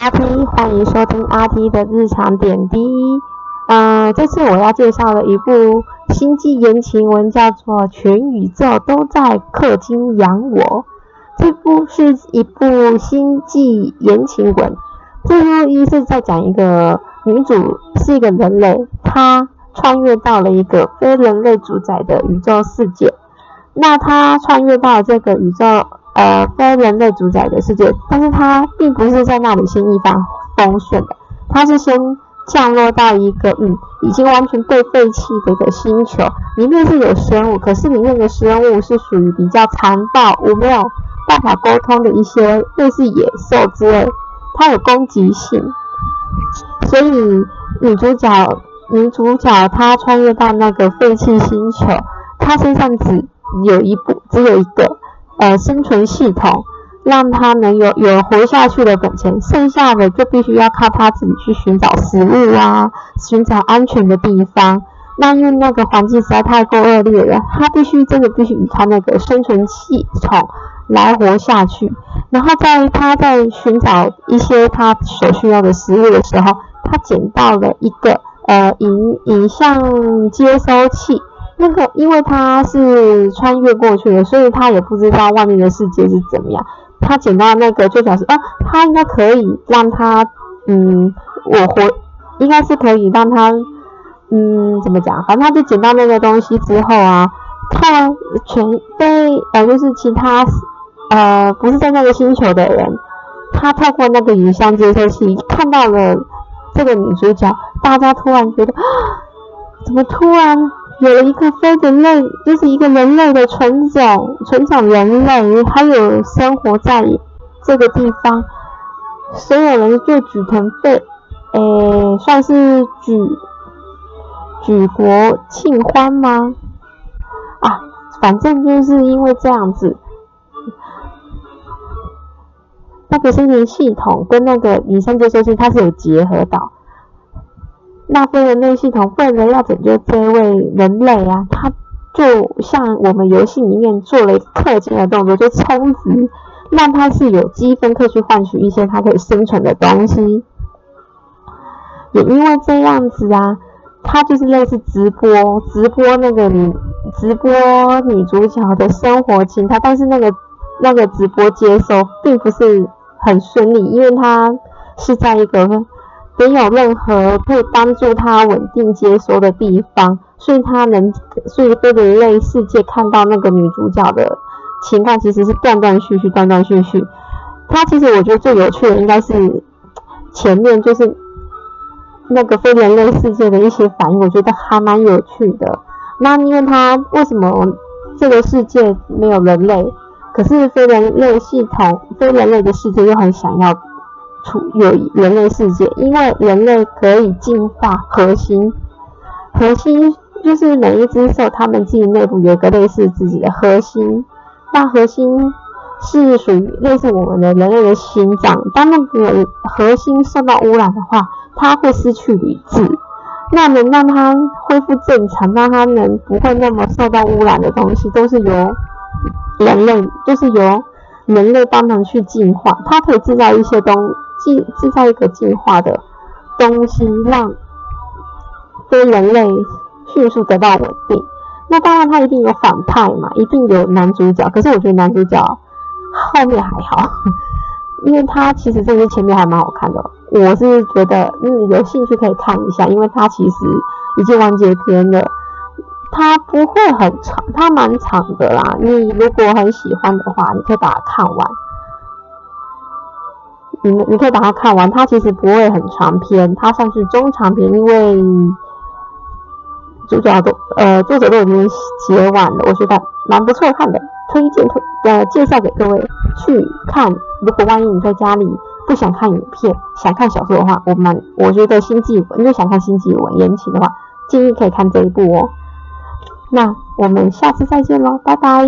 阿 T，欢迎收听阿 T 的日常点滴。嗯，这次我要介绍的一部星际言情文，叫做《全宇宙都在氪金养我》。这部是一部星际言情文，这部一是在讲一个女主是一个人类，她穿越到了一个非人类主宰的宇宙世界。那她穿越到这个宇宙。呃，非人类主宰的世界，但是它并不是在那里先一帆风顺的，它是先降落到一个嗯，已经完全被废弃的一个星球，里面是有生物，可是里面的生物是属于比较残暴、我没有办法沟通的一些类似野兽之类，它有攻击性，所以女主角女主角她穿越到那个废弃星球，她身上只有一部，只有一个。呃，生存系统让他能有有活下去的本钱，剩下的就必须要靠他自己去寻找食物啊，寻找安全的地方。那因为那个环境实在太过恶劣了，他必须真的必须依靠那个生存系统来活下去。然后在他在寻找一些他所需要的食物的时候，他捡到了一个呃影影像接收器。那个，因为他是穿越过去的，所以他也不知道外面的世界是怎么样。他捡到那个就表示，啊，他应该可以让他，嗯，我活，应该是可以让他，嗯，怎么讲？反正他就捡到那个东西之后啊，他全被呃，就是其他呃，不是在那个星球的人，他透过那个影像接收器看到了这个女主角，大家突然觉得，啊，怎么突然？有了一个非人类，就是一个人类的纯种，纯种人类，还有生活在这个地方，所有人就举腾被，诶，算是举举国庆欢吗？啊，反正就是因为这样子，那个生存系统跟那个隐身接收器它是有结合到。那非人类系统为了要拯救这位人类啊，他就像我们游戏里面做了一个氪金的动作，就充值，让他是有积分可以去换取一些他可以生存的东西。也因为这样子啊，他就是类似直播，直播那个女直播女主角的生活情态，但是那个那个直播接收并不是很顺利，因为他是在一个。没有任何可以帮助他稳定接收的地方，所以他能，所以被人类世界看到那个女主角的情况其实是断断续续，断断续续。他其实我觉得最有趣的应该是前面就是那个非人类世界的一些反应，我觉得还蛮有趣的。那因为他为什么这个世界没有人类，可是非人类系统、非人类的世界又很想要。处有人类世界，因为人类可以进化核心，核心就是每一只兽，它们自己内部有个类似自己的核心，那核心是属于类似我们的人类的心脏。当那个核心受到污染的话，它会失去理智，那能让它恢复正常，让它能不会那么受到污染的东西，都是由人类，就是由人类帮忙去进化，它可以制造一些东西。进制造一个进化的东西，让非人类迅速得到稳定。那当然，他一定有反派嘛，一定有男主角。可是我觉得男主角后面还好，因为他其实这些前面还蛮好看的。我是觉得，嗯，有兴趣可以看一下，因为他其实已经完结篇了，他不会很长，他蛮长的啦。你如果很喜欢的话，你可以把它看完。你你可以把它看完，它其实不会很长篇，它算是中长篇，因为主角都呃作者都已经写完了，我觉得蛮不错看的，推荐推呃介绍给各位去看。如果万一你在家里不想看影片，想看小说的话，我蛮我觉得星际文，如果想看星际文言情的话，建议可以看这一部哦。那我们下次再见喽，拜拜。